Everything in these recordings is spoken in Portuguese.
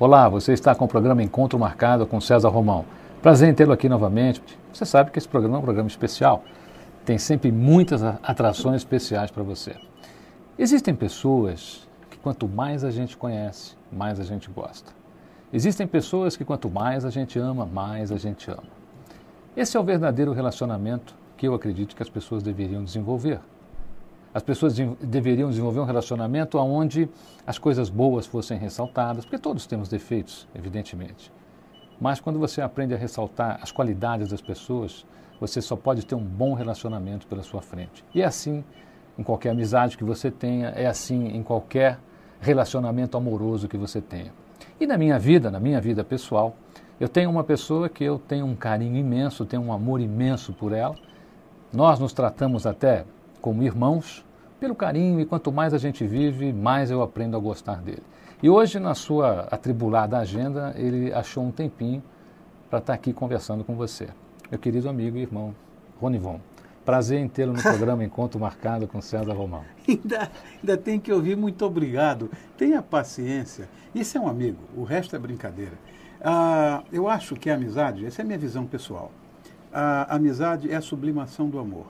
Olá, você está com o programa Encontro Marcado com César Romão. Prazer em tê-lo aqui novamente. Você sabe que esse programa é um programa especial. Tem sempre muitas atrações especiais para você. Existem pessoas que quanto mais a gente conhece, mais a gente gosta. Existem pessoas que quanto mais a gente ama, mais a gente ama. Esse é o verdadeiro relacionamento que eu acredito que as pessoas deveriam desenvolver. As pessoas de deveriam desenvolver um relacionamento onde as coisas boas fossem ressaltadas, porque todos temos defeitos, evidentemente. Mas quando você aprende a ressaltar as qualidades das pessoas, você só pode ter um bom relacionamento pela sua frente. E é assim em qualquer amizade que você tenha, é assim em qualquer relacionamento amoroso que você tenha. E na minha vida, na minha vida pessoal, eu tenho uma pessoa que eu tenho um carinho imenso, tenho um amor imenso por ela. Nós nos tratamos até como irmãos, pelo carinho, e quanto mais a gente vive, mais eu aprendo a gostar dele. E hoje, na sua atribulada agenda, ele achou um tempinho para estar tá aqui conversando com você. Meu querido amigo e irmão Ronivon. Prazer em tê-lo no programa Encontro Marcado com César Romão. ainda, ainda tem que ouvir muito obrigado. Tenha paciência. Isso é um amigo, o resto é brincadeira. Ah, eu acho que a amizade, essa é a minha visão pessoal, a amizade é a sublimação do amor.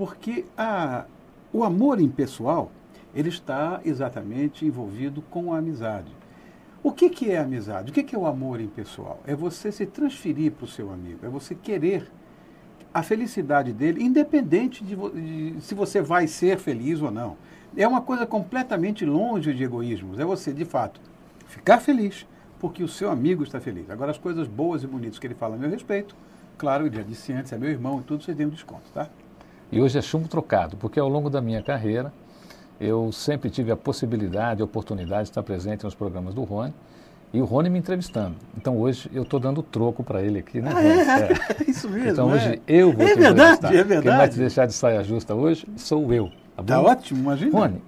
Porque a, o amor impessoal, ele está exatamente envolvido com a amizade. O que, que é amizade? O que, que é o amor impessoal? É você se transferir para o seu amigo, é você querer a felicidade dele, independente de, de, se você vai ser feliz ou não. É uma coisa completamente longe de egoísmos. É você, de fato, ficar feliz porque o seu amigo está feliz. Agora, as coisas boas e bonitas que ele fala a meu respeito, claro, eu já disse antes, é meu irmão e tudo, você tem um desconto, tá? E hoje é chumbo trocado, porque ao longo da minha carreira eu sempre tive a possibilidade, a oportunidade de estar presente nos programas do Rony e o Rony me entrevistando. Então hoje eu estou dando troco para ele aqui, né? Ah, é, é, isso mesmo. Então hoje é. eu vou é te verdade, entrevistar. É verdade. Quem vai te deixar de saia justa hoje sou eu. Tá, tá ótimo, imagina. Rony,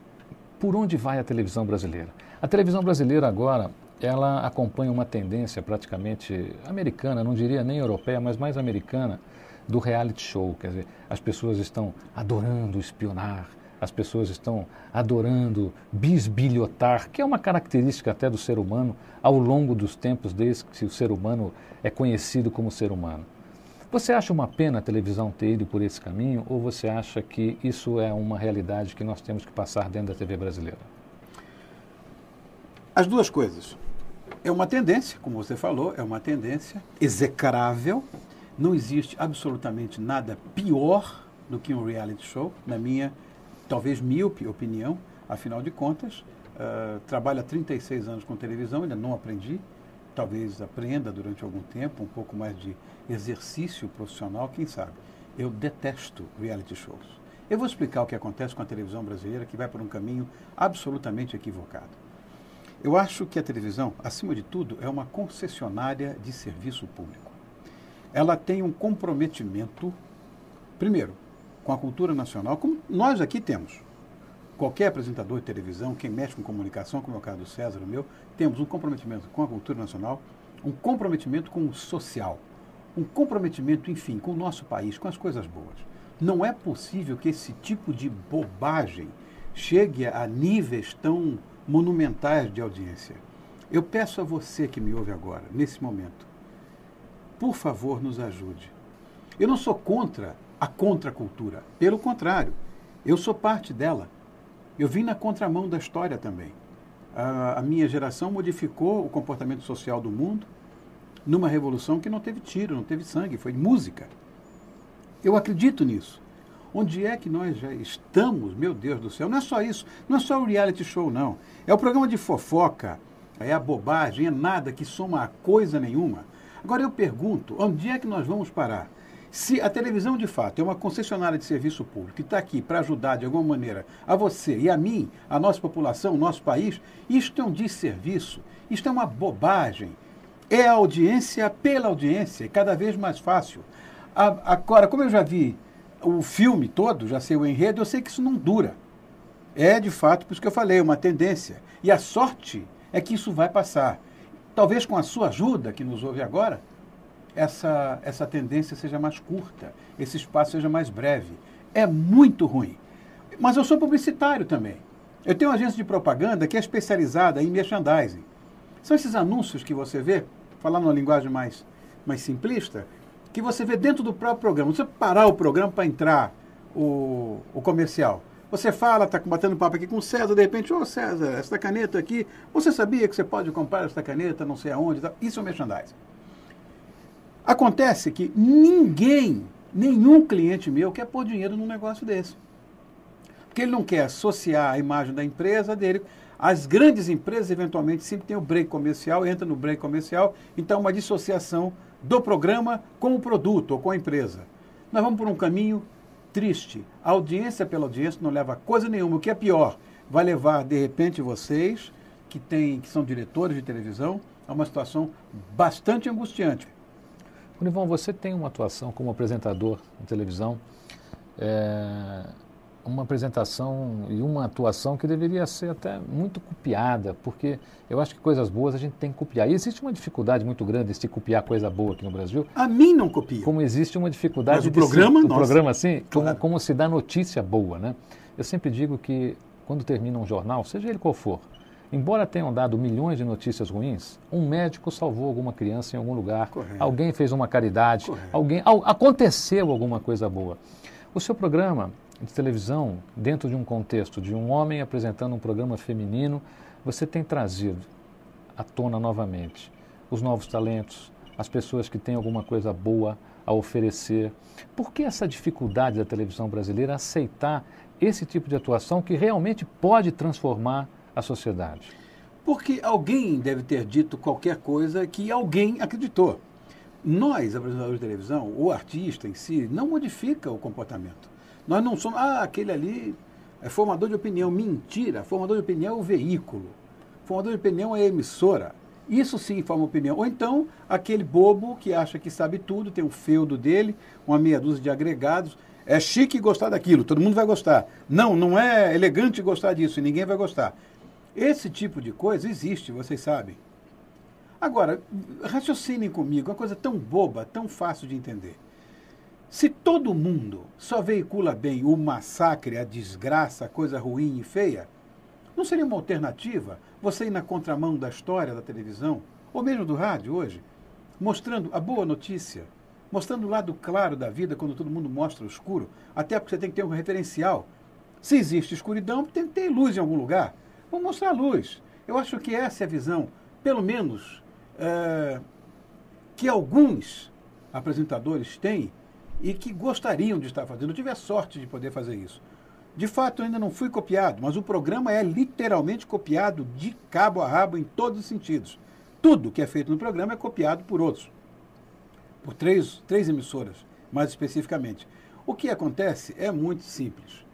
por onde vai a televisão brasileira? A televisão brasileira agora ela acompanha uma tendência praticamente americana, não diria nem europeia, mas mais americana, do reality show. Quer dizer, as pessoas estão adorando espionar, as pessoas estão adorando bisbilhotar, que é uma característica até do ser humano ao longo dos tempos, desde que o ser humano é conhecido como ser humano. Você acha uma pena a televisão ter ido por esse caminho ou você acha que isso é uma realidade que nós temos que passar dentro da TV brasileira? As duas coisas. É uma tendência, como você falou, é uma tendência execrável, não existe absolutamente nada pior do que um reality show, na minha, talvez míope opinião, afinal de contas, uh, trabalho há 36 anos com televisão, ainda não aprendi, talvez aprenda durante algum tempo, um pouco mais de exercício profissional, quem sabe. Eu detesto reality shows. Eu vou explicar o que acontece com a televisão brasileira, que vai por um caminho absolutamente equivocado. Eu acho que a televisão, acima de tudo, é uma concessionária de serviço público ela tem um comprometimento, primeiro, com a cultura nacional, como nós aqui temos. Qualquer apresentador de televisão, quem mexe com comunicação, como é o caso do César, o meu, temos um comprometimento com a cultura nacional, um comprometimento com o social, um comprometimento, enfim, com o nosso país, com as coisas boas. Não é possível que esse tipo de bobagem chegue a níveis tão monumentais de audiência. Eu peço a você que me ouve agora, nesse momento, por favor, nos ajude. Eu não sou contra a contracultura, pelo contrário, eu sou parte dela. Eu vim na contramão da história também. A, a minha geração modificou o comportamento social do mundo numa revolução que não teve tiro, não teve sangue, foi música. Eu acredito nisso. Onde é que nós já estamos, meu Deus do céu? Não é só isso, não é só o reality show, não. É o programa de fofoca, é a bobagem, é nada que soma a coisa nenhuma. Agora eu pergunto, onde é que nós vamos parar? Se a televisão de fato é uma concessionária de serviço público que está aqui para ajudar de alguma maneira a você e a mim, a nossa população, o nosso país, isto é um desserviço, isto é uma bobagem. É a audiência pela audiência, cada vez mais fácil. Agora, como eu já vi o filme todo, já sei o enredo, eu sei que isso não dura. É de fato, por isso que eu falei, uma tendência. E a sorte é que isso vai passar. Talvez com a sua ajuda, que nos ouve agora, essa, essa tendência seja mais curta, esse espaço seja mais breve. É muito ruim. Mas eu sou publicitário também. Eu tenho uma agência de propaganda que é especializada em merchandising. São esses anúncios que você vê, falando uma linguagem mais, mais simplista, que você vê dentro do próprio programa. Você parar o programa para entrar o, o comercial. Você fala, está batendo papo aqui com o César, de repente, ô oh, César, essa caneta aqui, você sabia que você pode comprar essa caneta, não sei aonde? Isso é merchandising. Acontece que ninguém, nenhum cliente meu quer pôr dinheiro num negócio desse. Porque ele não quer associar a imagem da empresa dele. As grandes empresas, eventualmente, sempre tem o break comercial, entra no break comercial, então uma dissociação do programa com o produto ou com a empresa. Nós vamos por um caminho triste. Audiência pela audiência não leva a coisa nenhuma. O que é pior, vai levar, de repente, vocês, que, tem, que são diretores de televisão, a uma situação bastante angustiante. Univon, você tem uma atuação como apresentador de televisão, é, uma apresentação e uma atuação que deveria ser até muito copiada, porque eu acho que coisas boas a gente tem que copiar. E existe uma dificuldade muito grande de copiar coisa boa aqui no Brasil. A mim não copia. Como existe uma dificuldade Mas o programa, se, o programa assim, claro. como, como se dá notícia boa, né? Eu sempre digo que quando termina um jornal, seja ele qual for, embora tenham dado milhões de notícias ruins, um médico salvou alguma criança em algum lugar, Correto. alguém fez uma caridade, Correto. alguém aconteceu alguma coisa boa. O seu programa de televisão, dentro de um contexto de um homem apresentando um programa feminino, você tem trazido à tona novamente os novos talentos, as pessoas que têm alguma coisa boa a oferecer. Por que essa dificuldade da televisão brasileira aceitar esse tipo de atuação que realmente pode transformar a sociedade? Porque alguém deve ter dito qualquer coisa que alguém acreditou. Nós, apresentadores de televisão, o artista em si, não modifica o comportamento. Nós não somos, ah, aquele ali é formador de opinião. Mentira, formador de opinião é o veículo. Formador de opinião é a emissora. Isso sim forma opinião. Ou então, aquele bobo que acha que sabe tudo, tem um feudo dele, uma meia dúzia de agregados. É chique gostar daquilo, todo mundo vai gostar. Não, não é elegante gostar disso ninguém vai gostar. Esse tipo de coisa existe, vocês sabem. Agora, raciocinem comigo, uma coisa tão boba, tão fácil de entender. Se todo mundo só veicula bem o massacre, a desgraça, a coisa ruim e feia, não seria uma alternativa você ir na contramão da história da televisão, ou mesmo do rádio hoje, mostrando a boa notícia, mostrando o lado claro da vida quando todo mundo mostra o escuro, até porque você tem que ter um referencial. Se existe escuridão, tem que ter luz em algum lugar. Vamos mostrar a luz. Eu acho que essa é a visão, pelo menos, é, que alguns apresentadores têm e que gostariam de estar fazendo. Eu tive a sorte de poder fazer isso. De fato, ainda não fui copiado, mas o programa é literalmente copiado de cabo a rabo em todos os sentidos. Tudo que é feito no programa é copiado por outros, por três, três emissoras, mais especificamente. O que acontece é muito simples.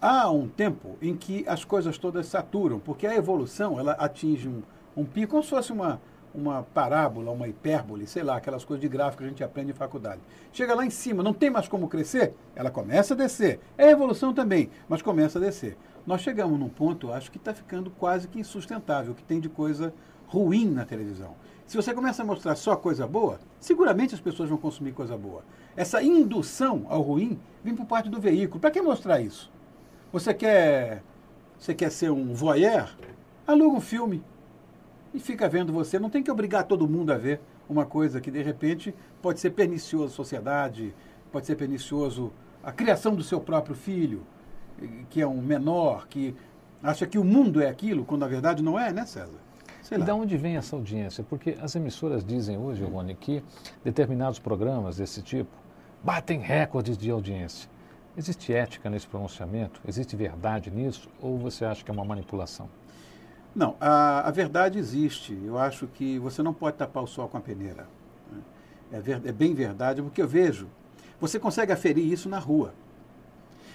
Há um tempo em que as coisas todas saturam, porque a evolução ela atinge um, um pico, como se fosse uma, uma parábola, uma hipérbole, sei lá, aquelas coisas de gráfico que a gente aprende em faculdade. Chega lá em cima, não tem mais como crescer, ela começa a descer. É evolução também, mas começa a descer. Nós chegamos num ponto, acho que está ficando quase que insustentável, que tem de coisa ruim na televisão. Se você começa a mostrar só coisa boa, seguramente as pessoas vão consumir coisa boa. Essa indução ao ruim vem por parte do veículo. Para que mostrar isso? Você quer, você quer ser um voyeur? Aluga um filme e fica vendo você. Não tem que obrigar todo mundo a ver uma coisa que, de repente, pode ser pernicioso à sociedade, pode ser pernicioso à criação do seu próprio filho, que é um menor, que acha que o mundo é aquilo, quando na verdade não é, né, César? Sei e lá. de onde vem essa audiência? Porque as emissoras dizem hoje, Rony, que determinados programas desse tipo batem recordes de audiência. Existe ética nesse pronunciamento? Existe verdade nisso? Ou você acha que é uma manipulação? Não, a, a, verdade existe. Eu acho que você não pode tapar o sol com a peneira. Né? É, ver, é, bem verdade, porque eu vejo. Você consegue aferir isso na rua.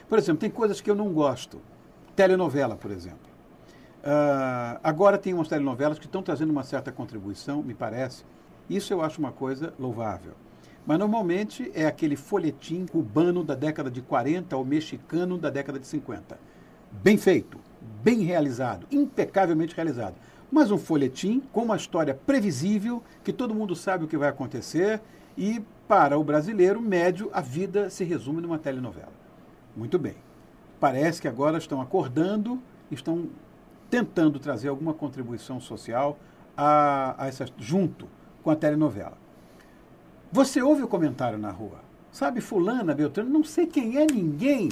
Por exemplo, tem coisas que eu não gosto. Telenovela, por exemplo. Uh, agora tem umas telenovelas que estão trazendo uma certa contribuição, me parece. Isso eu acho uma coisa louvável. Mas normalmente é aquele folhetim cubano da década de 40 ou mexicano da década de 50. Bem feito bem realizado, impecavelmente realizado. Mas um folhetim com uma história previsível, que todo mundo sabe o que vai acontecer, e para o brasileiro médio, a vida se resume numa telenovela. Muito bem. Parece que agora estão acordando, estão tentando trazer alguma contribuição social a, a essa, junto com a telenovela. Você ouve o comentário na rua, sabe, fulana, Beltrano, não sei quem é ninguém.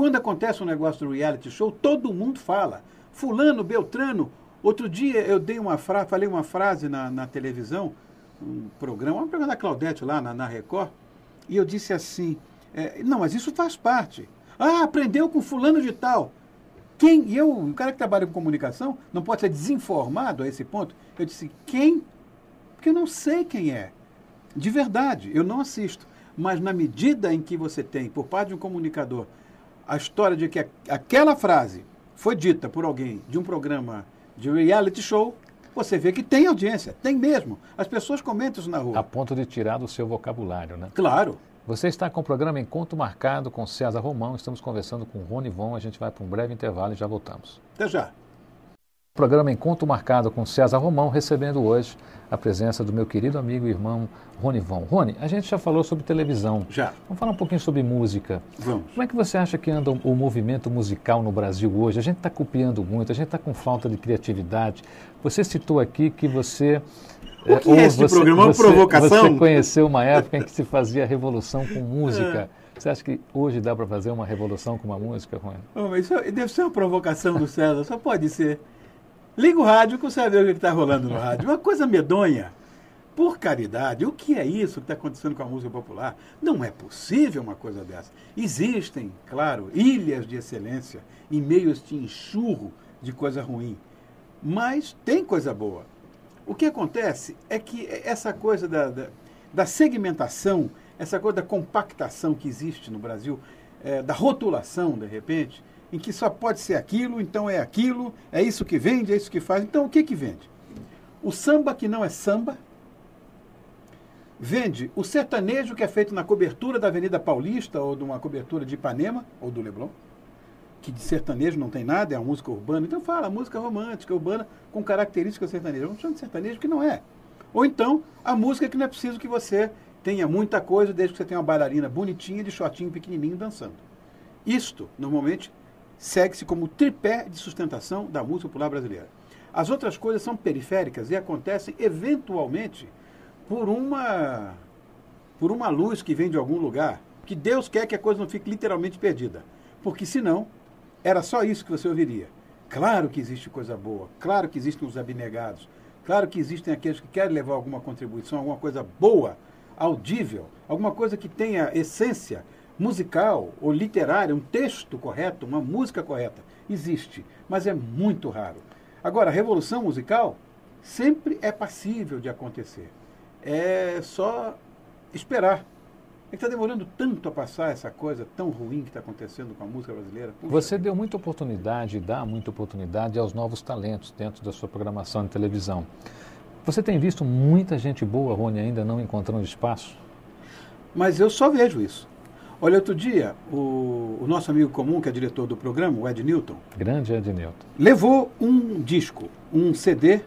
Quando acontece um negócio do reality show, todo mundo fala. Fulano, Beltrano. Outro dia eu dei uma frase, falei uma frase na, na televisão, um programa, um programa da Claudete lá na, na Record, e eu disse assim, é, não, mas isso faz parte. Ah, aprendeu com fulano de tal. Quem? E eu, o cara que trabalha com comunicação, não pode ser desinformado a esse ponto. Eu disse, quem? Porque eu não sei quem é. De verdade, eu não assisto. Mas na medida em que você tem, por parte de um comunicador, a história de que aquela frase foi dita por alguém de um programa de reality show, você vê que tem audiência, tem mesmo. As pessoas comentam isso na rua. A ponto de tirar do seu vocabulário, né? Claro. Você está com o programa Encontro Marcado com César Romão. Estamos conversando com Rony Von. A gente vai para um breve intervalo e já voltamos. Até já. Programa Encontro Marcado com César Romão, recebendo hoje a presença do meu querido amigo e irmão Rony Von. Rony, a gente já falou sobre televisão. Já. Vamos falar um pouquinho sobre música. Vamos. Como é que você acha que anda o movimento musical no Brasil hoje? A gente está copiando muito, a gente está com falta de criatividade. Você citou aqui que você o que é você, programa? Uma você, provocação? Você conheceu uma época em que se fazia revolução com música. Você acha que hoje dá para fazer uma revolução com uma música, Rony? Oh, isso deve ser uma provocação do César, só pode ser. Liga o rádio que você vai ver o que está rolando no rádio. Uma coisa medonha. Por caridade, o que é isso que está acontecendo com a música popular? Não é possível uma coisa dessa. Existem, claro, ilhas de excelência em meio a este enxurro de coisa ruim. Mas tem coisa boa. O que acontece é que essa coisa da, da, da segmentação, essa coisa da compactação que existe no Brasil, é, da rotulação, de repente, em que só pode ser aquilo, então é aquilo, é isso que vende, é isso que faz. Então o que, que vende? O samba que não é samba, vende o sertanejo que é feito na cobertura da Avenida Paulista ou de uma cobertura de Ipanema ou do Leblon que de sertanejo não tem nada, é a música urbana. Então fala, música romântica, urbana, com características sertanejas. Não chama de sertanejo que não é. Ou então, a música que não é preciso que você tenha muita coisa, desde que você tenha uma bailarina bonitinha, de shortinho pequenininho, dançando. Isto, normalmente, segue-se como tripé de sustentação da música popular brasileira. As outras coisas são periféricas e acontecem eventualmente por uma por uma luz que vem de algum lugar, que Deus quer que a coisa não fique literalmente perdida. Porque senão era só isso que você ouviria. Claro que existe coisa boa, claro que existem os abnegados, claro que existem aqueles que querem levar alguma contribuição, alguma coisa boa, audível, alguma coisa que tenha essência musical ou literária, um texto correto, uma música correta. Existe, mas é muito raro. Agora, a revolução musical sempre é passível de acontecer. É só esperar. É que está demorando tanto a passar essa coisa tão ruim que está acontecendo com a música brasileira. Puxa Você deu muita oportunidade, dá muita oportunidade aos novos talentos dentro da sua programação de televisão. Você tem visto muita gente boa, Rony, ainda não encontrando espaço? Mas eu só vejo isso. Olha, outro dia, o, o, nosso amigo comum, que é diretor do programa, o Ed Newton. Grande Ed Newton. Levou um disco, um CD,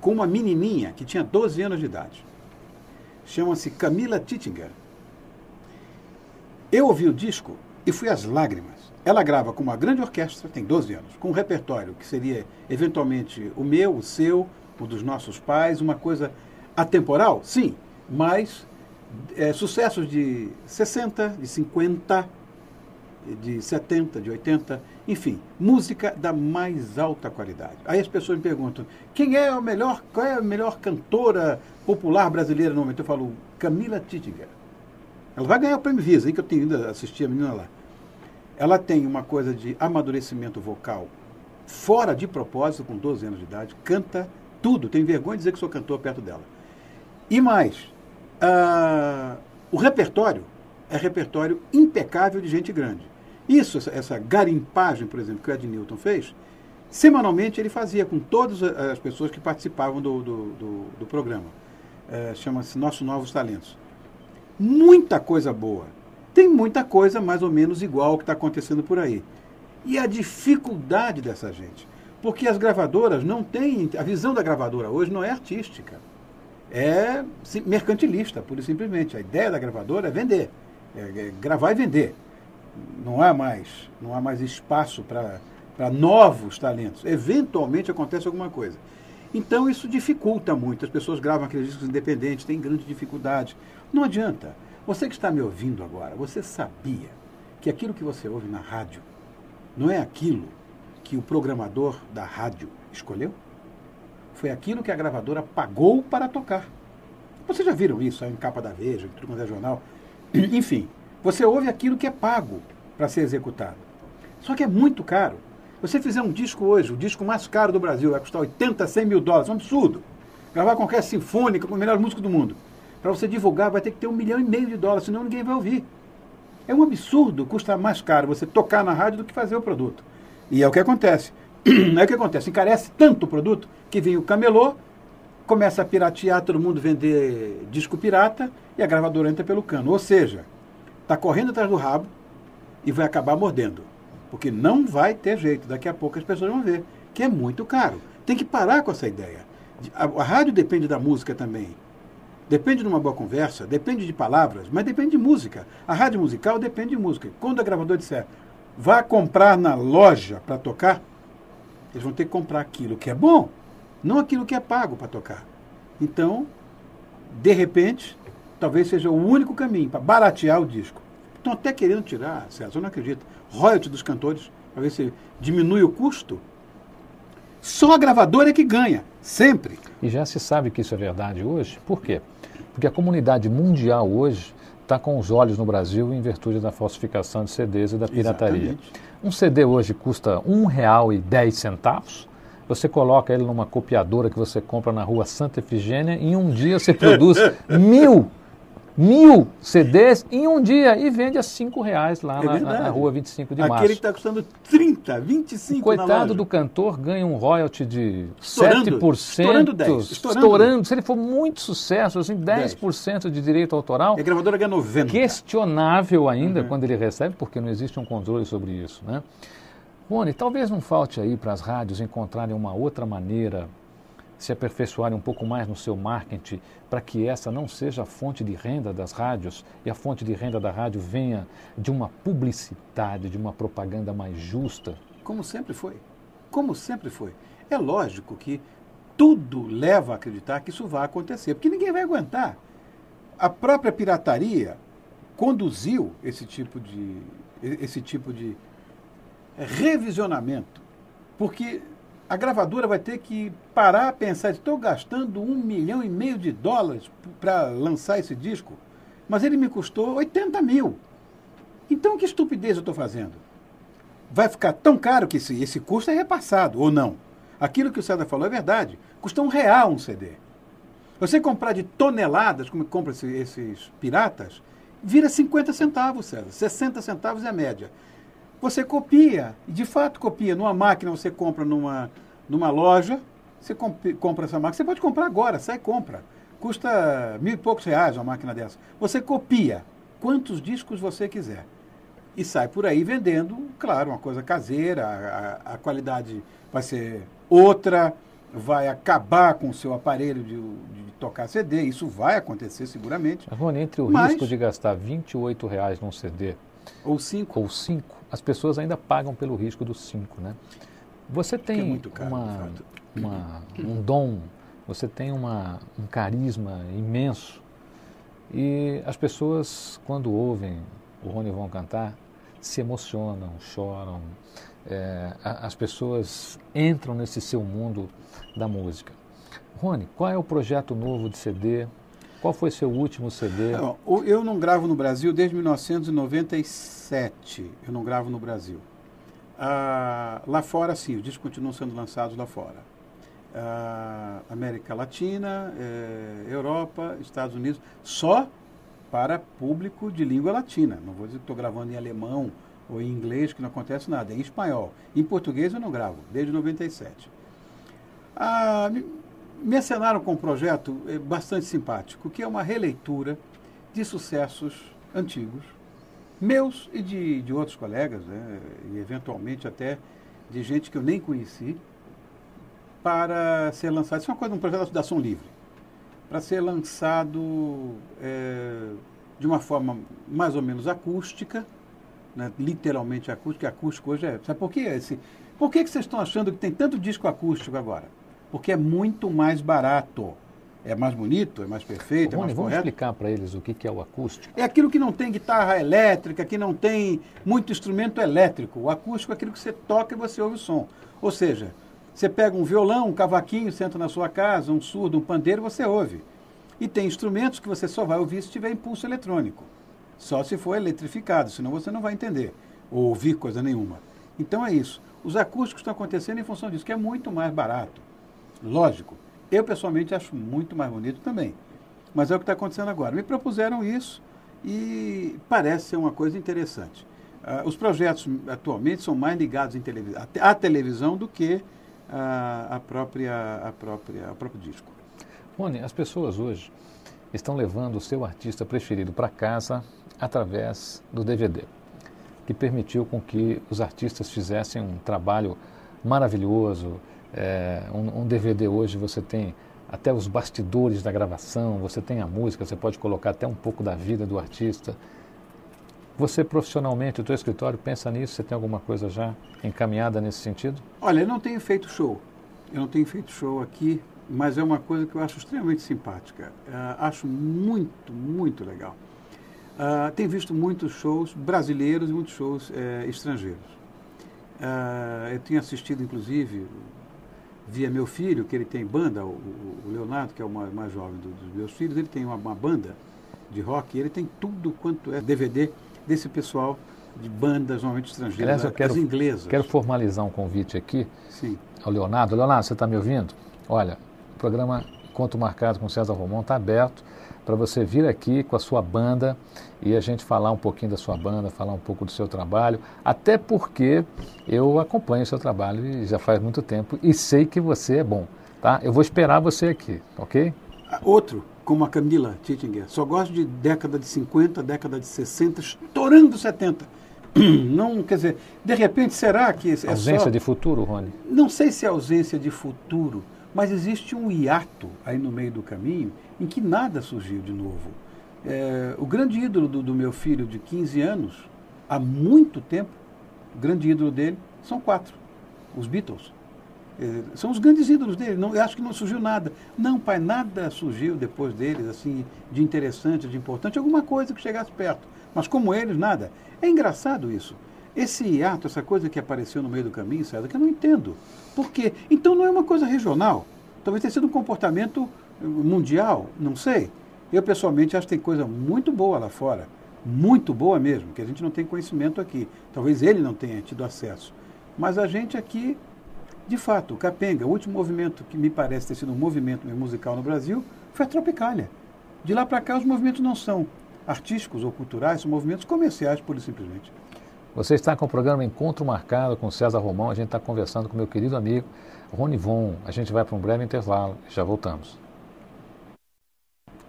com uma menininha que tinha 12 anos de idade. Chama-se Camila Tittinger. Eu ouvi o disco e fui às lágrimas. Ela grava com uma grande orquestra, tem 12 anos, com um repertório que seria eventualmente o meu, o seu, o dos nossos pais, uma coisa atemporal, sim, mas é, sucessos de 60, de 50, de 70, de 80, enfim, música da mais alta qualidade. Aí as pessoas me perguntam: quem é a melhor, qual é a melhor cantora popular brasileira no momento? Eu falo Camila Tittinger. Ela vai ganhar o prêmio Visa, que eu tenho ainda assisti a menina lá. Ela tem uma coisa de amadurecimento vocal fora de propósito, com 12 anos de idade, canta tudo, tem vergonha de dizer que sou cantor perto dela. E mais, uh, o repertório é repertório impecável de gente grande. Isso, essa, essa garimpagem, por exemplo, que o Ed Newton fez, semanalmente ele fazia com todas as pessoas que participavam do, do, do, do programa. Uh, Chama-se Nossos Novos Talentos muita coisa boa. Tem muita coisa mais ou menos igual ao que está acontecendo por aí. E a dificuldade dessa gente. Porque as gravadoras não têm. A visão da gravadora hoje não é artística. É mercantilista, pura e simplesmente. A ideia da gravadora é vender. É, é gravar e vender. Não há mais, não há mais espaço para novos talentos. Eventualmente acontece alguma coisa. Então isso dificulta muito. As pessoas gravam aqueles discos independentes, têm grandes dificuldades. Não adianta. Você que está me ouvindo agora, você sabia que aquilo que você ouve na rádio não é aquilo que o programador da rádio escolheu? Foi aquilo que a gravadora pagou para tocar. Vocês já viram isso em capa da Veja, em tudo quanto é jornal? Enfim, você ouve aquilo que é pago para ser executado. Só que é muito caro. Você fizer um disco hoje, o disco mais caro do Brasil, vai custar 80, 100 mil dólares, é um absurdo. Gravar qualquer sinfônica com o melhor músico do mundo. Para você divulgar, vai ter que ter um milhão e meio de dólares, senão ninguém vai ouvir. É um absurdo, custa mais caro você tocar na rádio do que fazer o produto. E é o que acontece. É o que acontece. Encarece tanto o produto que vem o camelô, começa a piratear, todo mundo vender disco pirata e a gravadora entra pelo cano. Ou seja, está correndo atrás do rabo e vai acabar mordendo. Porque não vai ter jeito. Daqui a pouco as pessoas vão ver que é muito caro. Tem que parar com essa ideia. A, a rádio depende da música também. Depende de uma boa conversa, depende de palavras, mas depende de música. A rádio musical depende de música. Quando a gravadora disser, vá comprar na loja para tocar, eles vão ter que comprar aquilo que é bom, não aquilo que é pago para tocar. Então, de repente, talvez seja o único caminho para baratear o disco. Estão até querendo tirar, César, eu não acredito, royalty dos cantores, para ver se diminui o custo. Só a gravadora é que ganha, sempre. E já se sabe que isso é verdade hoje. Por quê? Porque a comunidade mundial hoje está com os olhos no Brasil em virtude da falsificação de CDs e da pirataria. Exatamente. Um CD hoje custa R$ 1,10. Você coloca ele numa copiadora que você compra na rua Santa Efigênia e em um dia você produz mil mil CDs em um dia e vende a cinco reais lá é na, na, rua 25 de março. Aquele que está custando 30, 25 o Coitado do cantor ganha um royalty de estourando, 7%. Estourando 10. Estourando. estourando. Se ele for muito sucesso, assim, 10%, 10. de direito autoral. E a gravadora ganha 90%. Questionável ainda uhum. quando ele recebe, porque não existe um controle sobre isso. Né? Rony, talvez não falte aí para as rádios encontrarem uma outra maneira se aperfeiçoarem um pouco mais no seu marketing para que essa não seja a fonte de renda das rádios e a fonte de renda da rádio venha de uma publicidade, de uma propaganda mais justa? Como sempre foi. Como sempre foi. É lógico que tudo leva a acreditar que isso vai acontecer, porque ninguém vai aguentar. A própria pirataria conduziu esse tipo de, esse tipo de revisionamento, porque a gravadora vai ter que parar a pensar, estou gastando um milhão e meio de dólares para lançar esse disco, mas ele me custou 80 mil. Então que estupidez eu estou fazendo? Vai ficar tão caro que esse, esse custo é repassado, ou não? Aquilo que o César falou é verdade. Custa um real um CD. Você comprar de toneladas, como compra esses, esses piratas, vira 50 centavos, César. 60 centavos é a média. Você copia, e de fato copia. Numa máquina você compra numa, numa loja, você comp compra essa máquina. Você pode comprar agora, sai e compra. Custa mil e poucos reais uma máquina dessa. Você copia quantos discos você quiser. E sai por aí vendendo, claro, uma coisa caseira, a, a qualidade vai ser outra, vai acabar com o seu aparelho de, de tocar CD, isso vai acontecer seguramente. Rony, entre o mas, risco de gastar 28 reais num CD ou cinco, ou cinco as pessoas ainda pagam pelo risco dos cinco, né? Você tem é caro, uma, uma, um dom, você tem uma, um carisma imenso e as pessoas, quando ouvem o Rony Von cantar, se emocionam, choram. É, as pessoas entram nesse seu mundo da música. Rony, qual é o projeto novo de CD? Qual foi seu último CD? Eu não gravo no Brasil desde 1997. Eu não gravo no Brasil. Ah, lá fora, sim, os discos continuam sendo lançados lá fora. Ah, América Latina, eh, Europa, Estados Unidos, só para público de língua latina. Não vou dizer que estou gravando em alemão ou em inglês, que não acontece nada. É em espanhol. Em português eu não gravo, desde 97. Ah, me acenaram com um projeto eh, bastante simpático, que é uma releitura de sucessos antigos, meus e de, de outros colegas, né, e eventualmente até de gente que eu nem conheci, para ser lançado. Isso é uma coisa, um projeto da ação livre, para ser lançado é, de uma forma mais ou menos acústica, né, literalmente acústica, acústico hoje é. Sabe por quê? Esse, por que, que vocês estão achando que tem tanto disco acústico agora? Porque é muito mais barato. É mais bonito, é mais perfeito, Rony, é mais vamos correto. explicar para eles o que, que é o acústico. É aquilo que não tem guitarra elétrica, que não tem muito instrumento elétrico. O acústico é aquilo que você toca e você ouve o som. Ou seja, você pega um violão, um cavaquinho, senta na sua casa, um surdo, um pandeiro, você ouve. E tem instrumentos que você só vai ouvir se tiver impulso eletrônico. Só se for eletrificado, senão você não vai entender ou ouvir coisa nenhuma. Então é isso. Os acústicos estão acontecendo em função disso, que é muito mais barato. Lógico. Eu, pessoalmente, acho muito mais bonito também. Mas é o que está acontecendo agora. Me propuseram isso e parece ser uma coisa interessante. Uh, os projetos atualmente são mais ligados televis à televisão do que a, a própria, a própria, a próprio disco. Rony, as pessoas hoje estão levando o seu artista preferido para casa através do DVD, que permitiu com que os artistas fizessem um trabalho maravilhoso, é, um, um, DVD hoje você tem até os bastidores da gravação, você tem a música, você pode colocar até um pouco da vida do artista. Você profissionalmente, o teu escritório pensa nisso? Você tem alguma coisa já encaminhada nesse sentido? Olha, eu não tenho feito show. Eu não tenho feito show aqui, mas é uma coisa que eu acho extremamente simpática. Uh, acho muito, muito legal. Uh, tenho visto muitos shows brasileiros e muitos shows uh, estrangeiros. Eu tenho assistido, inclusive, via meu filho, que ele tem banda, o, o Leonardo, que é o mais, mais jovem do, dos meus filhos, ele tem uma, uma, banda de rock e ele tem tudo quanto é DVD desse pessoal de bandas normalmente estrangeiras, Aliás, eu quero, inglesas. Quero formalizar um convite aqui Sim. ao Leonardo. Leonardo, você está me ouvindo? Olha, o programa Conto Marcado com César Romão está aberto para você vir aqui com a sua banda e a gente falar um pouquinho da sua banda, falar um pouco do seu trabalho, até porque eu acompanho o seu trabalho e já faz muito tempo e sei que você é bom, tá? Eu vou esperar você aqui, ok? Outro, como a Camila Tittinger, só gosto de década de 50, década de 60, estourando 70. Não, quer dizer, de repente, será que é ausência só... de futuro, Rony? Não sei se é ausência de futuro, mas existe um hiato aí no meio do caminho em que nada surgiu de novo. É, o grande ídolo do, do, meu filho de 15 anos, há muito tempo, o grande ídolo dele são quatro, os Beatles. É, são os grandes ídolos dele. Não, eu acho que não surgiu nada. Não, pai, nada surgiu depois deles, assim, de interessante, de importante, alguma coisa que chegasse perto. Mas como eles, nada. É engraçado isso. Esse hiato, essa coisa que apareceu no meio do caminho, César, que eu não entendo. Por quê? Então não é uma coisa regional. Talvez tenha sido um comportamento mundial, não sei. Eu pessoalmente acho que tem coisa muito boa lá fora, muito boa mesmo, que a gente não tem conhecimento aqui. Talvez ele não tenha tido acesso. Mas a gente aqui, de fato, o Capenga, o último movimento que me parece ter sido um movimento musical no Brasil foi a Tropicália. De lá para cá os movimentos não são artísticos ou culturais, são movimentos comerciais, pura e simplesmente. Você está com o programa Encontro Marcado com César Romão. A gente está conversando com meu querido amigo Rony Von. A gente vai para um breve intervalo e já voltamos.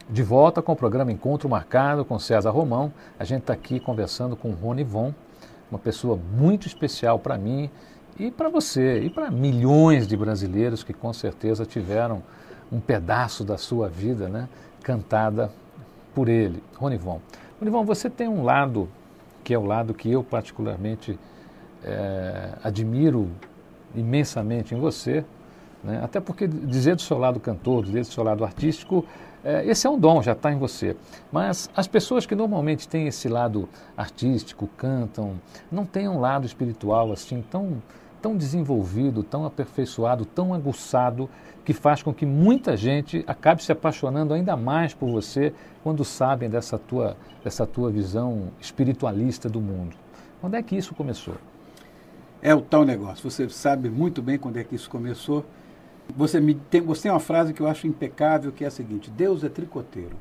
De volta com o programa Encontro Marcado com César Romão. A gente está aqui conversando com Rony Von, uma pessoa muito especial para mim e para você e para milhões de brasileiros que com certeza tiveram um pedaço da sua vida né, cantada por ele. Rony Von. Rony Von, você tem um lado que é o lado que eu particularmente é, admiro imensamente em você, né? até porque dizer do seu lado cantor, dizer do seu lado artístico, é, esse é um dom, já está em você. Mas as pessoas que normalmente têm esse lado artístico, cantam, não têm um lado espiritual assim tão, tão desenvolvido, tão aperfeiçoado, tão aguçado, que faz com que muita gente acabe se apaixonando ainda mais por você quando sabem dessa tua, dessa tua visão espiritualista do mundo. Quando é que isso começou? É o tal negócio. Você sabe muito bem quando é que isso começou. Você, me tem, você tem uma frase que eu acho impecável, que é a seguinte: Deus é tricoteiro.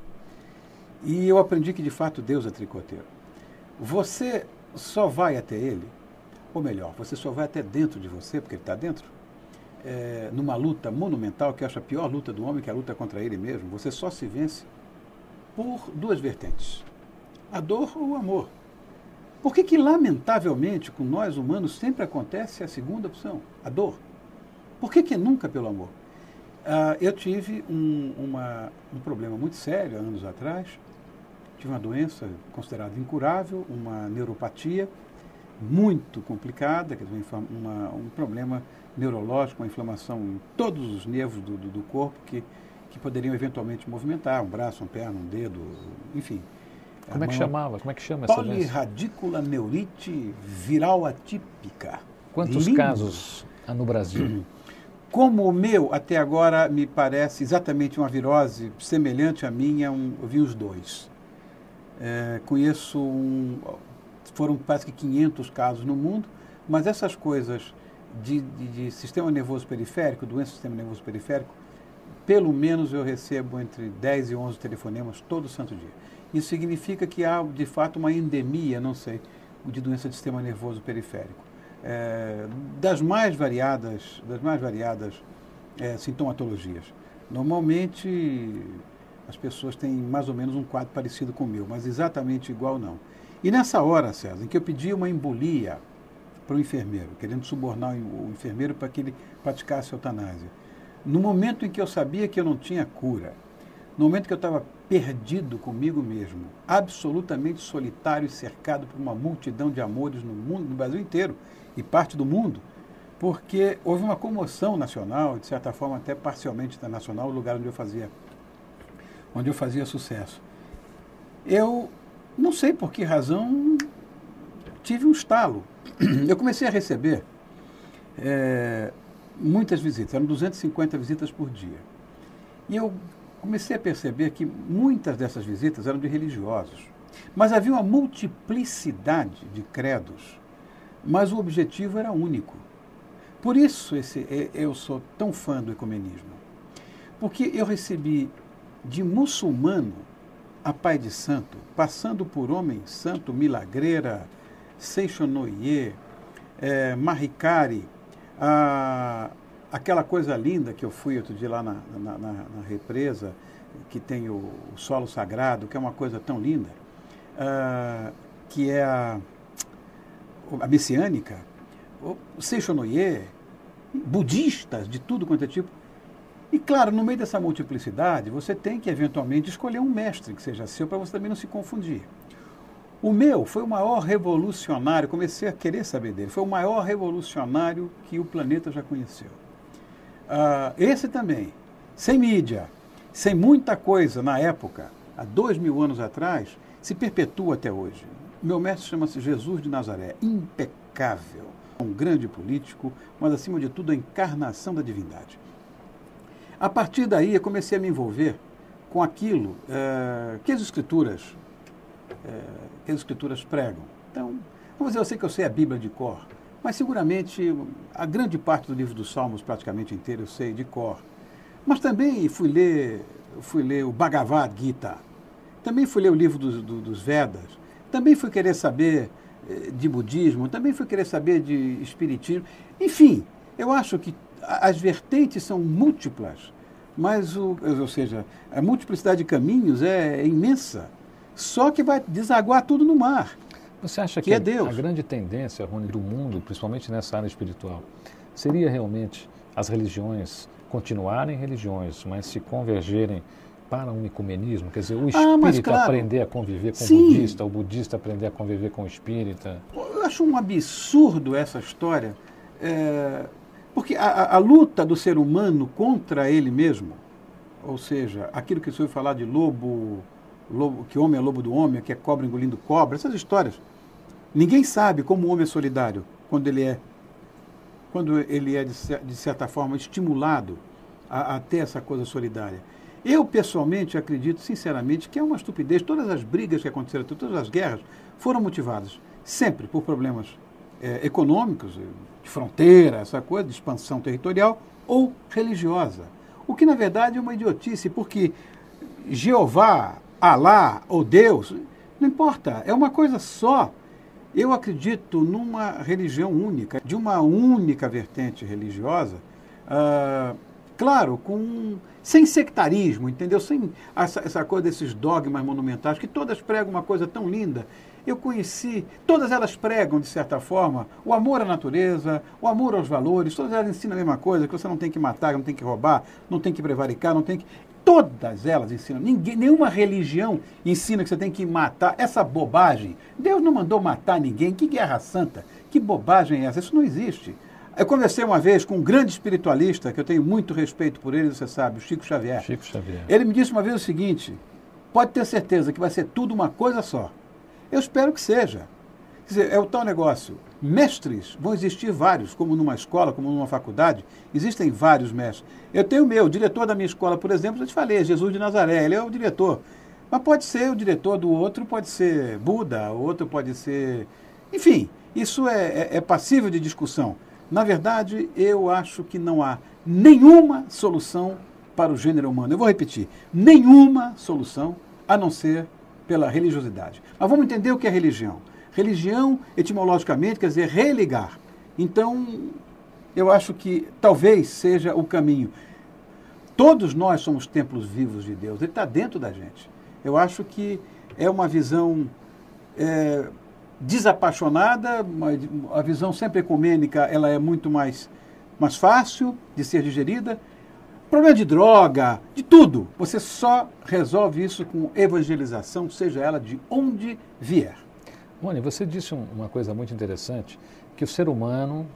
E eu aprendi que de fato Deus é tricoteiro. Você só vai até Ele, ou melhor, você só vai até dentro de você, porque Ele está dentro, é, numa luta monumental, que eu acho a pior luta do homem, que é a luta contra ele mesmo, você só se vence por duas vertentes: a dor ou o amor. Por que, que lamentavelmente, com nós humanos, sempre acontece a segunda opção, a dor? Por que, que nunca pelo amor? Uh, eu tive um, uma, um problema muito sério anos atrás. Tive uma doença considerada incurável, uma neuropatia muito complicada, quer dizer, uma, um problema neurológica, uma inflamação em todos os nervos do, do, do corpo que, que poderiam eventualmente movimentar um braço, uma perna, um dedo, enfim. Como é que chamava? Como é que chama essa doença? Polirradícula neurite viral atípica. Quantos Lindo. casos há no Brasil? Como o meu, até agora, me parece exatamente uma virose semelhante à minha, um, eu vi os dois. É, conheço, um, foram quase que 500 casos no mundo, mas essas coisas de, de, de sistema nervoso periférico, doença do sistema nervoso periférico, pelo menos eu recebo entre 10 e 11 telefonemas todo santo dia. Isso significa que há, de fato, uma endemia, não sei, de doença do sistema nervoso periférico. É, das mais variadas, das mais variadas é, sintomatologias. Normalmente as pessoas têm mais ou menos um quadro parecido com o meu, mas exatamente igual não. E nessa hora, César, em que eu pedi uma embolia para o enfermeiro, querendo subornar o enfermeiro para que ele praticasse eutanásia, no momento em que eu sabia que eu não tinha cura, no momento que eu estava perdido comigo mesmo, absolutamente solitário e cercado por uma multidão de amores no mundo, no Brasil inteiro e parte do mundo, porque houve uma comoção nacional, de certa forma até parcialmente internacional, no lugar onde eu fazia, onde eu fazia sucesso. Eu não sei por que razão tive um estalo. Eu comecei a receber é, muitas visitas, eram 250 visitas por dia. E eu comecei a perceber que muitas dessas visitas eram de religiosos. Mas havia uma multiplicidade de credos, mas o objetivo era único. Por isso esse, eu sou tão fã do ecumenismo. Porque eu recebi de muçulmano a pai de santo, passando por homem santo, milagreira, Seixonoye, é, Mahikari, a, aquela coisa linda que eu fui outro dia lá na, na, na, na represa, que tem o, o, solo sagrado, que é uma coisa tão linda, que é a, a messiânica, Seixonoye, budistas de tudo quanto é tipo. E claro, no meio dessa multiplicidade, você tem que eventualmente escolher um mestre que seja seu para você também não se confundir. O meu foi o maior revolucionário, comecei a querer saber dele, foi o maior revolucionário que o planeta já conheceu. Uh, esse também, sem mídia, sem muita coisa na época, há dois mil anos atrás, se perpetua até hoje. Meu mestre chama-se Jesus de Nazaré, impecável, um grande político, mas acima de tudo a encarnação da divindade. A partir daí eu comecei a me envolver com aquilo uh, que as escrituras uh, que as escrituras pregam. Então, vamos dizer, eu sei que eu sei a Bíblia de cor, mas seguramente a grande parte do livro dos Salmos, praticamente inteiro, eu sei de cor. Mas também fui ler, fui ler o Bhagavad Gita, também fui ler o livro dos, do, dos Vedas, também fui querer saber eh, de budismo, também fui querer saber de espiritismo. Enfim, eu acho que as vertentes são múltiplas, mas, o, ou seja, a multiplicidade de caminhos é, imensa. Só que vai desaguar tudo no mar. Você acha que, que é Deus. a grande tendência, Rony, do mundo, principalmente nessa área espiritual, seria realmente as religiões continuarem religiões, mas se convergerem para um ecumenismo? Quer dizer, o espírita ah, claro, aprender a conviver com sim. o budista, o budista aprender a conviver com o espírita? Eu acho um absurdo essa história, é, porque a, a, luta do ser humano contra ele mesmo, ou seja, aquilo que se ouve falar de lobo lobo, que homem é lobo do homem, que é cobra engolindo cobra, essas histórias. Ninguém sabe como o homem é solidário quando ele é, quando ele é de, de certa forma estimulado a, a, ter essa coisa solidária. Eu pessoalmente acredito sinceramente que é uma estupidez. Todas as brigas que aconteceram, todas as guerras foram motivadas sempre por problemas é, econômicos, de fronteira, essa coisa, de expansão territorial ou religiosa. O que na verdade é uma idiotice, porque Jeová, Alá ou Deus, não importa, é uma coisa só. Eu acredito numa religião única, de uma única vertente religiosa, uh, claro, com sem sectarismo, entendeu? Sem essa, essa coisa desses dogmas monumentais, que todas pregam uma coisa tão linda. Eu conheci, todas elas pregam, de certa forma, o amor à natureza, o amor aos valores, todas elas ensinam a mesma coisa, que você não tem que matar, não tem que roubar, não tem que prevaricar, não tem que. Todas elas ensinam. Ninguém, nenhuma religião ensina que você tem que matar. Essa bobagem. Deus não mandou matar ninguém. Que guerra santa. Que bobagem é essa? Isso não existe. Eu conversei uma vez com um grande espiritualista, que eu tenho muito respeito por ele, você sabe, o Chico Xavier. Chico Xavier. Ele me disse uma vez o seguinte: pode ter certeza que vai ser tudo uma coisa só. Eu espero que seja. Quer dizer, é o tal negócio. Mestres, vão existir vários, como numa escola, como numa faculdade, existem vários mestres. Eu tenho o meu, o diretor da minha escola, por exemplo, eu te falei, Jesus de Nazaré, ele é o diretor. Mas pode ser o diretor do outro, pode ser Buda, o outro pode ser. Enfim, isso é, é, é passível de discussão. Na verdade, eu acho que não há nenhuma solução para o gênero humano. Eu vou repetir: nenhuma solução a não ser pela religiosidade. Mas vamos entender o que é religião. Religião, etimologicamente, quer dizer religar. Então, eu acho que talvez seja o caminho. Todos nós somos templos vivos de Deus, ele está dentro da gente. Eu acho que é uma visão é, desapaixonada, a visão sempre ecumênica ela é muito mais, mais fácil de ser digerida. Problema de droga, de tudo. Você só resolve isso com evangelização, seja ela de onde vier. Mônica, você disse uma coisa muito interessante, que o ser humano,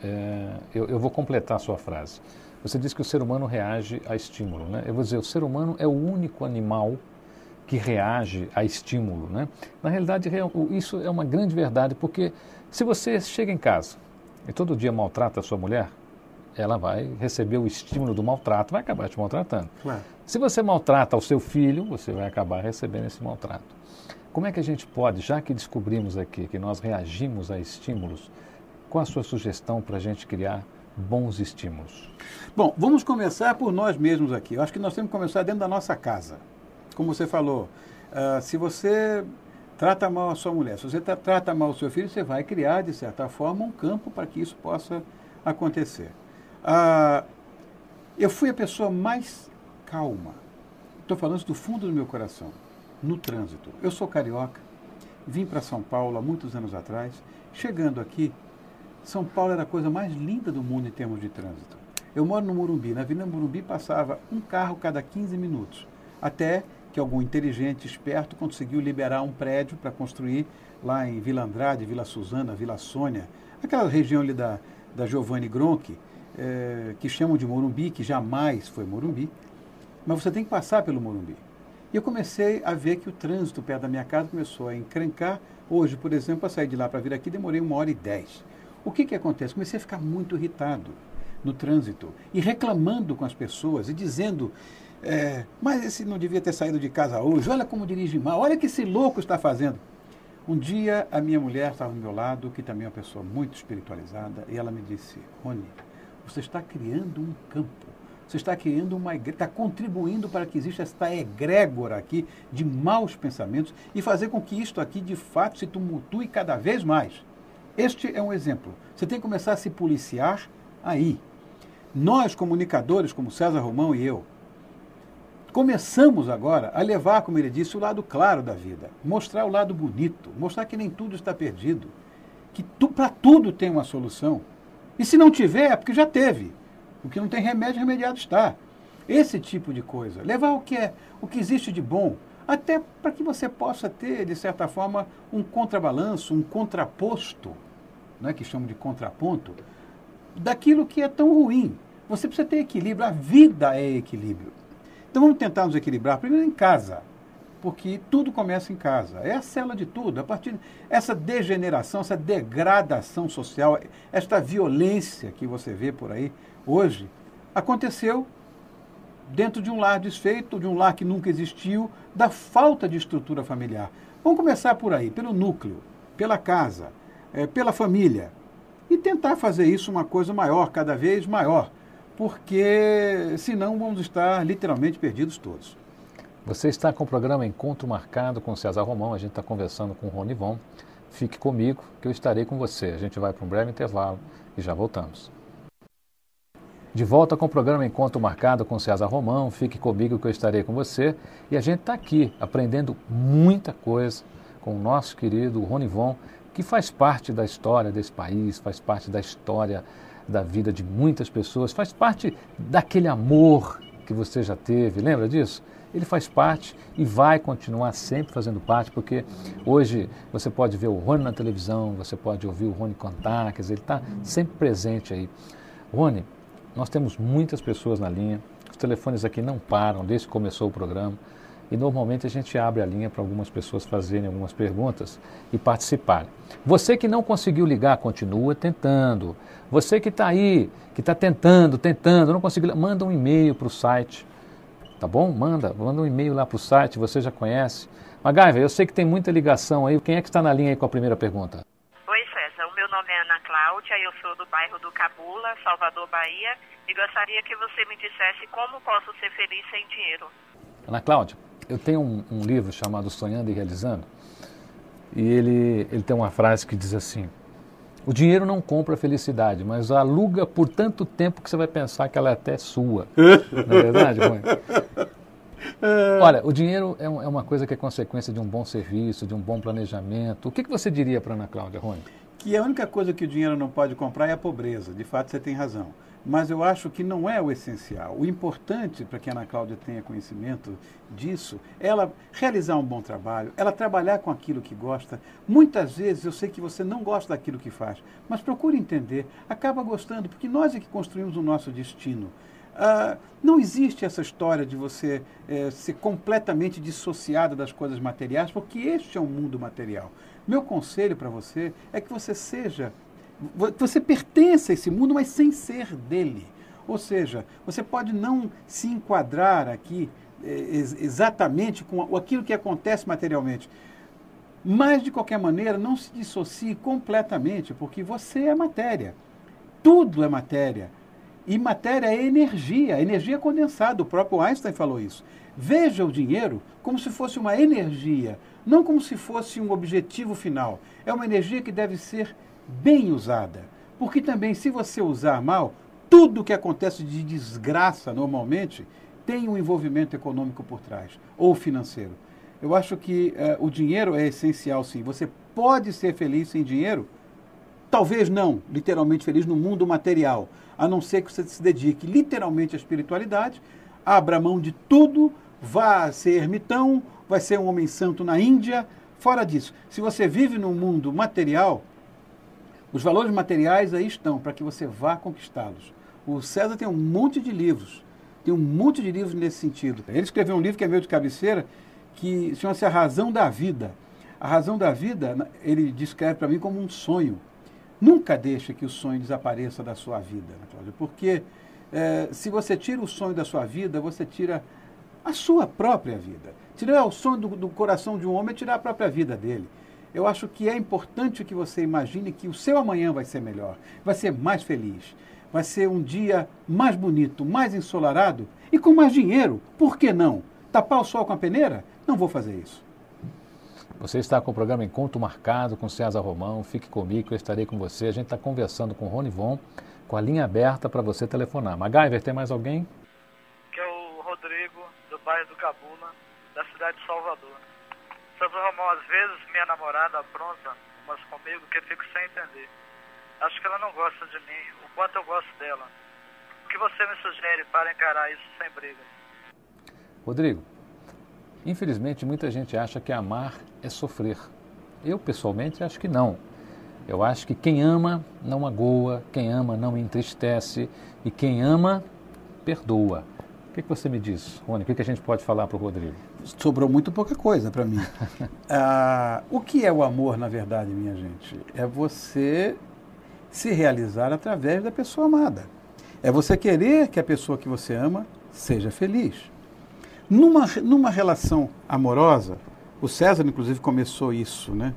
é, eu, eu, vou completar a sua frase. Você disse que o ser humano reage a estímulo. Né? Eu vou dizer, o ser humano é o único animal que reage a estímulo. Né? Na realidade, isso é uma grande verdade, porque se você chega em casa e todo dia maltrata a sua mulher, ela vai receber o estímulo do maltrato, vai acabar te maltratando. Claro. Se você maltrata o seu filho, você vai acabar recebendo esse maltrato. Como é que a gente pode, já que descobrimos aqui que nós reagimos a estímulos, qual a sua sugestão para a gente criar bons estímulos? Bom, vamos começar por nós mesmos aqui. Eu acho que nós temos que começar dentro da nossa casa como você falou, uh, se você trata mal a sua mulher, se você tra trata mal o seu filho, você vai criar, de certa forma, um campo para que isso possa acontecer. Uh, eu fui a pessoa mais calma, estou falando do fundo do meu coração, no trânsito. Eu sou carioca, vim para São Paulo há muitos anos atrás. Chegando aqui, São Paulo era a coisa mais linda do mundo em termos de trânsito. Eu moro no Morumbi, na Avenida Morumbi passava um carro cada 15 minutos, até que algum inteligente, esperto, conseguiu liberar um prédio para construir lá em Vila Andrade, Vila Suzana, Vila Sônia, aquela região ali da, da Giovanni Gronchi, é, que chamam de Morumbi, que jamais foi Morumbi, mas você tem que passar pelo Morumbi. E eu comecei a ver que o trânsito perto da minha casa começou a encrencar. Hoje, por exemplo, para sair de lá para vir aqui, demorei uma hora e dez. O que, que acontece? Comecei a ficar muito irritado no trânsito e reclamando com as pessoas e dizendo é, mas esse não devia ter saído de casa hoje, olha como dirige mal, olha que esse louco está fazendo. Um dia a minha mulher estava ao meu lado, que também é uma pessoa muito espiritualizada, e ela me disse, Rony, você está criando um campo, você está criando uma está contribuindo para que exista esta egrégora aqui de maus pensamentos e fazer com que isto aqui de fato se tumultue cada vez mais. Este é um exemplo. Você tem que começar a se policiar aí. Nós, comunicadores, como César Romão e eu, começamos agora a levar, como ele disse, o lado claro da vida, mostrar o lado bonito, mostrar que nem tudo está perdido, que tu, para tudo tem uma solução. E se não tiver, é porque já teve. O que não tem remédio, remediado está. Esse tipo de coisa. Levar o que é, o que existe de bom, até para que você possa ter, de certa forma, um contrabalanço, um contraposto, né, que chamam de contraponto, daquilo que é tão ruim. Você precisa ter equilíbrio, a vida é equilíbrio. Então vamos tentar nos equilibrar primeiro em casa, porque tudo começa em casa. É a cela de tudo. A partir essa degeneração, essa degradação social, esta violência que você vê por aí hoje, aconteceu dentro de um lar desfeito, de um lar que nunca existiu, da falta de estrutura familiar. Vamos começar por aí, pelo núcleo, pela casa, é, pela família. E tentar fazer isso uma coisa maior, cada vez maior porque senão vamos estar literalmente perdidos todos. Você está com o programa Encontro Marcado com César Romão, a gente está conversando com o Rony Von. Fique comigo que eu estarei com você. A gente vai para um breve intervalo e já voltamos. De volta com o programa Encontro Marcado com César Romão. Fique comigo que eu estarei com você. E a gente está aqui aprendendo muita coisa com o nosso querido Rony Von, que faz parte da história desse país, faz parte da história da vida de muitas pessoas, faz parte daquele amor que você já teve, lembra disso? Ele faz parte e vai continuar sempre fazendo parte, porque hoje você pode ver o Rony na televisão, você pode ouvir o Rony cantar, quer dizer, ele está sempre presente aí. Rony, nós temos muitas pessoas na linha, os telefones aqui não param desde que começou o programa e normalmente a gente abre a linha para algumas pessoas fazerem algumas perguntas e participarem. Você que não conseguiu ligar, continua tentando. Você que está aí, que está tentando, tentando, não conseguiu, manda um e-mail para o site, tá bom? Manda, manda um e-mail lá para o site, você já conhece. Magaiva, eu sei que tem muita ligação aí. Quem é que está na linha aí com a primeira pergunta? Oi, César. O meu nome é Ana Cláudia, eu sou do bairro do Cabula, Salvador, Bahia, e gostaria que você me dissesse como posso ser feliz sem dinheiro. Ana Cláudia, eu tenho um, um, livro chamado Sonhando e Realizando, e ele, ele tem uma frase que diz assim: O dinheiro não compra felicidade, mas aluga por tanto tempo que você vai pensar que ela é até sua. não é verdade, Rui? Olha, o dinheiro é, é, uma coisa que é consequência de um bom serviço, de um bom planejamento. O que, que você diria para Ana Cláudia, Rony? Que a única coisa que o dinheiro não pode comprar é a pobreza. De fato, você tem razão mas eu acho que não é o essencial. O importante para que a Ana Cláudia tenha conhecimento disso ela realizar um bom trabalho, ela trabalhar com aquilo que gosta. Muitas vezes eu sei que você não gosta daquilo que faz, mas procure entender, acaba gostando, porque nós é que construímos o nosso destino. Uh, não existe essa história de você eh, ser completamente dissociado das coisas materiais, porque este é um mundo material. Meu conselho para você é que você seja você pertence a esse mundo, mas sem ser dele. Ou seja, você pode não se enquadrar aqui é, exatamente com aquilo que acontece materialmente. Mas, de qualquer maneira, não se dissocie completamente, porque você é matéria. Tudo é matéria. E matéria é energia, energia é condensada. O próprio Einstein falou isso. Veja o dinheiro como se fosse uma energia, não como se fosse um objetivo final. É uma energia que deve ser bem usada. Porque também, se você usar mal, tudo que acontece de desgraça normalmente tem um envolvimento econômico por trás, ou financeiro. Eu acho que uh, o dinheiro é essencial, sim. Você pode ser feliz sem dinheiro? Talvez não, literalmente feliz no mundo material, a não ser que você se dedique literalmente à espiritualidade, abra mão de tudo, vá ser ermitão, vai ser um homem santo na Índia. Fora disso, se você vive num mundo material, os valores materiais aí estão para que você vá conquistá-los. O César tem um monte de livros, tem um monte de livros nesse sentido. Ele escreveu um livro que é meu de cabeceira, que chama-se A Razão da Vida. A razão da vida, ele descreve para mim como um sonho. Nunca deixe que o sonho desapareça da sua vida, né, Cláudia? Porque é, se você tira o sonho da sua vida, você tira a sua própria vida. Tirar o sonho do, do coração de um homem é tirar a própria vida dele eu acho que é importante que você imagine que o seu amanhã vai ser melhor, vai ser mais feliz, vai ser um dia mais bonito, mais ensolarado e com mais dinheiro. Por que não? Tapar o sol com a peneira? Não vou fazer isso. Você está com o programa Encontro Marcado com César Romão. Fique comigo, eu estarei com você. A gente está conversando com o Rony Von, com a linha aberta para você telefonar. MacGyver, tem mais alguém? Que é o Rodrigo, do bairro do Cabula, da cidade de Salvador. César Romão, às vezes minha namorada apronta umas comigo que eu fico sem entender. Acho que ela não gosta de mim, o quanto eu gosto dela. O que você me sugere para encarar isso sem brigas? Rodrigo, infelizmente muita gente acha que amar é sofrer. Eu, pessoalmente, acho que não. Eu acho que quem ama não magoa, quem ama não entristece e quem ama perdoa. O que, que você me diz, Rony? O que, que a gente pode falar para o Rodrigo? Sobrou muito pouca coisa para mim. ah, o que é o amor, na verdade, minha gente? É você se realizar através da pessoa amada. É você querer que a pessoa que você ama seja feliz. Numa, numa relação amorosa, o César, inclusive, começou isso, né?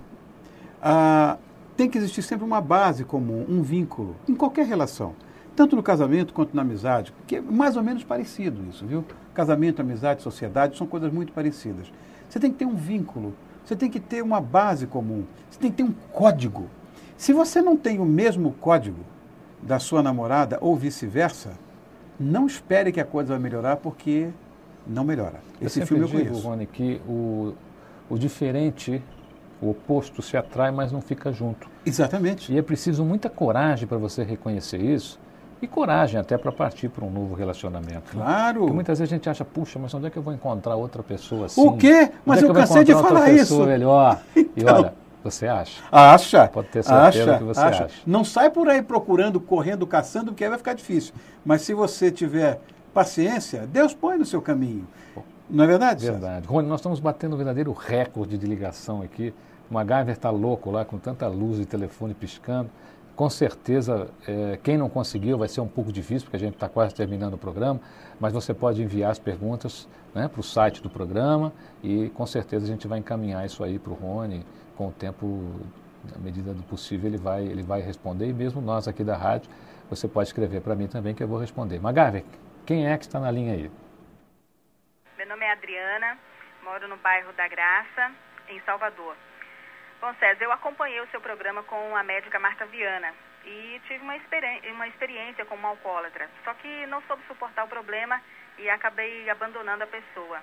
Ah, tem que existir sempre uma base comum, um vínculo, em qualquer relação. Tanto no casamento quanto na amizade, que é mais ou menos parecido isso, viu? Casamento, amizade, sociedade são coisas muito parecidas. Você tem que ter um vínculo, você tem que ter uma base comum, você tem que ter um código. Se você não tem o mesmo código da sua namorada ou vice-versa, não espere que a coisa vai melhorar porque não melhora. Esse eu filme eu digo, conheço. Rony, que o, o diferente, o oposto se atrai, mas não fica junto. Exatamente. E é preciso muita coragem para você reconhecer isso e coragem até para partir para um novo relacionamento. né? Claro. Porque muitas vezes a gente acha, puxa, mas onde é que eu vou encontrar outra pessoa assim? O quê? Mas Onde é eu que vou cansei de falar isso. melhor. E Então. olha, você acha? Acha. Pode ter certeza acha, que você acha. acha. Não sai por aí procurando, correndo, caçando, porque aí vai ficar difícil. Mas se você tiver paciência, Deus põe no seu caminho. Não é verdade? Verdade. Rony, nós estamos batendo um verdadeiro recorde de ligação aqui. O MacGyver está louco lá, com tanta luz e telefone piscando. Com certeza, eh, quem não conseguiu vai ser um pouco difícil, porque a gente está quase terminando o programa, mas você pode enviar as perguntas né, para o site do programa e com certeza a gente vai encaminhar isso aí para o Rony. Com o tempo, na medida do possível, ele vai, ele vai responder. E mesmo nós aqui da rádio, você pode escrever para mim também que eu vou responder. MacGyver, quem é que está na linha aí? Meu nome é Adriana, moro no bairro da Graça, em Salvador. Bom, César, eu acompanhei o seu programa com a médica Marta Viana e tive uma, experi uma experiência como alcoólatra, só que não soube suportar o problema e acabei abandonando a pessoa.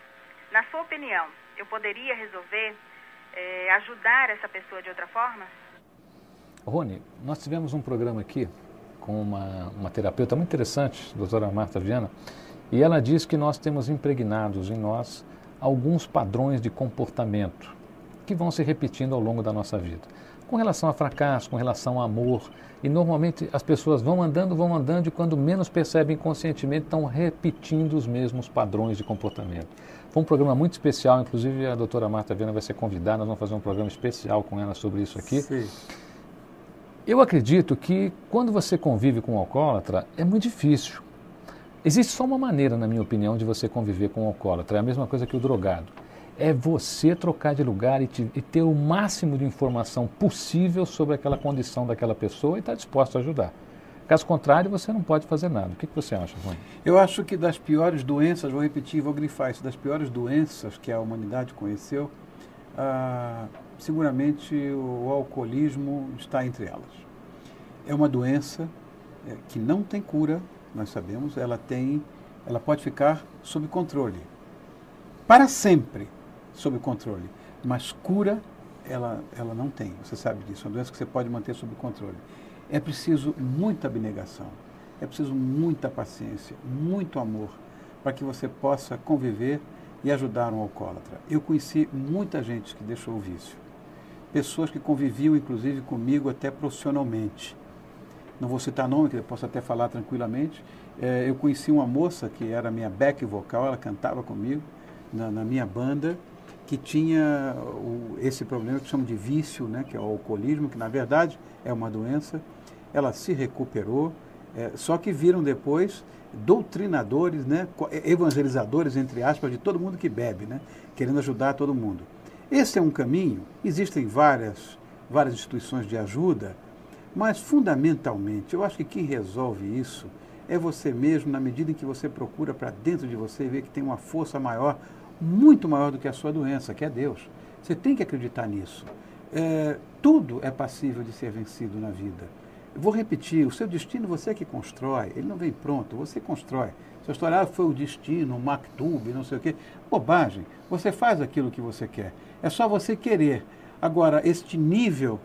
Na sua opinião, eu poderia resolver eh, ajudar essa pessoa de outra forma? Rony, nós tivemos um programa aqui com uma, uma terapeuta muito interessante, doutora Marta Viana, e ela diz que nós temos impregnados em nós alguns padrões de comportamento que vão se repetindo ao longo da nossa vida. Com relação a fracasso, com relação a amor, e normalmente as pessoas vão andando, vão andando e quando menos percebem conscientemente estão repetindo os mesmos padrões de comportamento. Foi um programa muito especial, inclusive a doutora Marta Viana vai ser convidada, nós vamos fazer um programa especial com ela sobre isso aqui. Sim. Eu acredito que quando você convive com um alcoólatra é muito difícil. Existe só uma maneira, na minha opinião, de você conviver com um alcoólatra. É a mesma coisa que o drogado. É você trocar de lugar e, te- e ter o máximo de informação possível sobre aquela condição daquela pessoa e estar disposto a ajudar. Caso contrário, você não pode fazer nada. O que, que você acha, Rony? Eu acho que das piores doenças, vou repetir, vou grifar isso, das piores doenças que a humanidade conheceu, ah, seguramente o alcoolismo está entre elas. É uma doença eh, que não tem cura, nós sabemos, ela tem, ela pode ficar sob controle. Para sempre sob controle. Mas cura, ela, ela não tem. Você sabe disso. É uma doença que você pode manter sob controle. É preciso muita abnegação. É preciso muita paciência, muito amor, para que você possa conviver e ajudar um alcoólatra. Eu conheci muita gente que deixou o vício. Pessoas que conviviam, inclusive, comigo até profissionalmente. Não vou citar nome, que eu posso até falar tranquilamente. Eh, eu conheci uma moça que era minha back vocal, ela cantava comigo na, na minha banda, que tinha o- esse problema que chamam de vício, né, que é o alcoolismo, que na verdade é uma doença. Ela se recuperou, eh, só que viram depois doutrinadores, né, co- evangelizadores, entre aspas, de todo mundo que bebe, né, querendo ajudar todo mundo. Esse é um caminho, existem várias, várias instituições de ajuda, mas fundamentalmente, eu acho que quem resolve isso é você mesmo, na medida em que você procura para dentro de você e vê que tem uma força maior, muito maior do que a sua doença, que é Deus. Você tem que acreditar nisso. É, tudo é passível de ser vencido na vida. Vou repetir, o seu destino você é que constrói, ele não vem pronto, você constrói. Sua história ah, foi o destino, o Mactube, não sei o quê. Bobagem. Você faz aquilo que você quer. É só você querer. Agora, este nível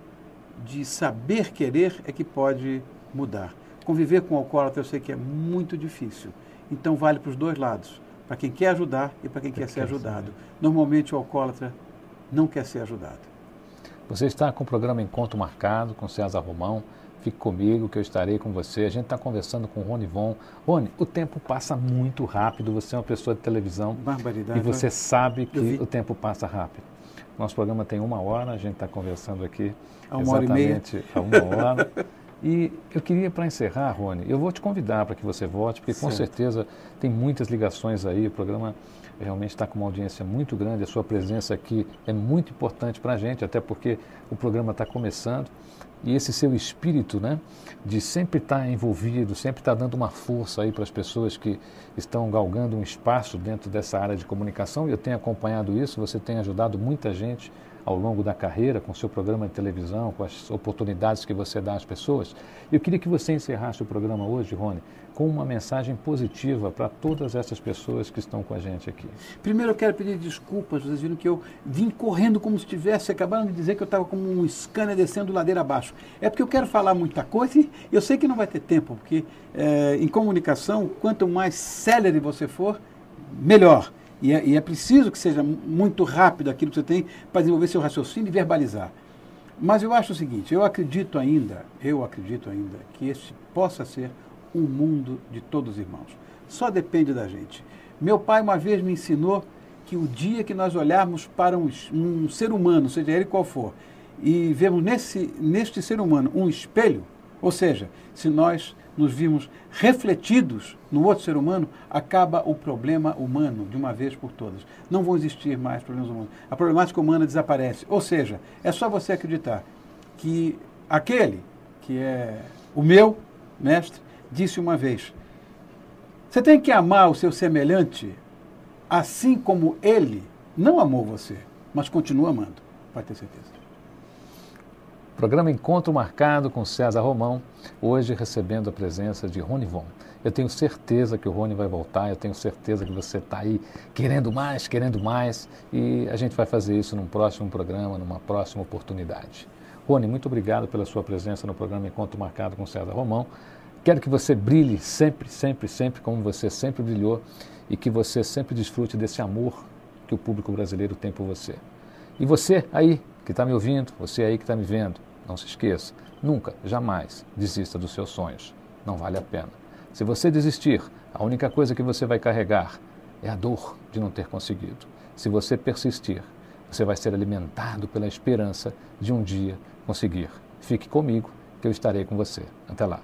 de saber querer é que pode mudar. Conviver com o alcoólatra eu sei que é muito difícil. Então vale para os dois lados. Para quem quer ajudar e para quem quer ser ajudado. Normalmente o alcoólatra não quer ser ajudado. Você está com o programa Encontro Marcado com César Romão. Fique comigo que eu estarei com você. A gente está conversando com o Rony Von. Rony, o tempo passa muito rápido. Você é uma pessoa de televisão Barbaridade. e você sabe que o tempo passa rápido. Nosso programa tem uma hora, a gente está conversando aqui Há uma hora e meia. exatamente há uma hora. E eu queria, para encerrar, Rony, eu vou te convidar para que você volte, porque com Certo. certeza tem muitas ligações aí. O programa realmente está com uma audiência muito grande. A sua presença aqui é muito importante para a gente, até porque o programa está começando. E esse seu espírito, né, de sempre estar envolvido, sempre estar dando uma força aí para as pessoas que estão galgando um espaço dentro dessa área de comunicação. E eu tenho acompanhado isso. Você tem ajudado muita gente ao longo da carreira, com seu programa de televisão, com as oportunidades que você dá às pessoas. Eu queria que você encerrasse o programa hoje, Rony, com uma mensagem positiva para todas essas pessoas que estão com a gente aqui. Primeiro eu quero pedir desculpas, vocês viram que eu vim correndo como se tivesse, acabaram de dizer que eu estava como um scanner descendo ladeira abaixo. É porque eu quero falar muita coisa e eu sei que não vai ter tempo, porque é, em comunicação, quanto mais célere você for, melhor. E é, e é preciso que seja muito rápido aquilo que você tem para desenvolver seu raciocínio e verbalizar. Mas eu acho o seguinte, eu acredito ainda, eu acredito ainda que este possa ser um mundo de todos os irmãos. Só depende da gente. Meu pai uma vez me ensinou que o dia que nós olharmos para um, um ser humano, seja ele qual for, e vemos nesse, neste ser humano um espelho, ou seja, se nós nos vimos refletidos no outro ser humano, acaba o problema humano de uma vez por todas. Não vão existir mais problemas humanos. A problemática humana desaparece. Ou seja, é só você acreditar que aquele que é o meu mestre disse uma vez: você tem que amar o seu semelhante assim como ele não amou você, mas continua amando. Pode ter certeza. Programa Encontro Marcado com César Romão, hoje recebendo a presença de Rony Von. Eu tenho certeza que o Rony vai voltar, eu tenho certeza que você está aí querendo mais, querendo mais, e a gente vai fazer isso num próximo programa, numa próxima oportunidade. Rony, muito obrigado pela sua presença no programa Encontro Marcado com César Romão. Quero que você brilhe sempre, sempre, sempre como você sempre brilhou e que você sempre desfrute desse amor que o público brasileiro tem por você. E você aí que está me ouvindo, você aí que está me vendo, não se esqueça, nunca, jamais desista dos seus sonhos. Não vale a pena. Se você desistir, a única coisa que você vai carregar é a dor de não ter conseguido. Se você persistir, você vai ser alimentado pela esperança de um dia conseguir. Fique comigo, que eu estarei com você. Até lá.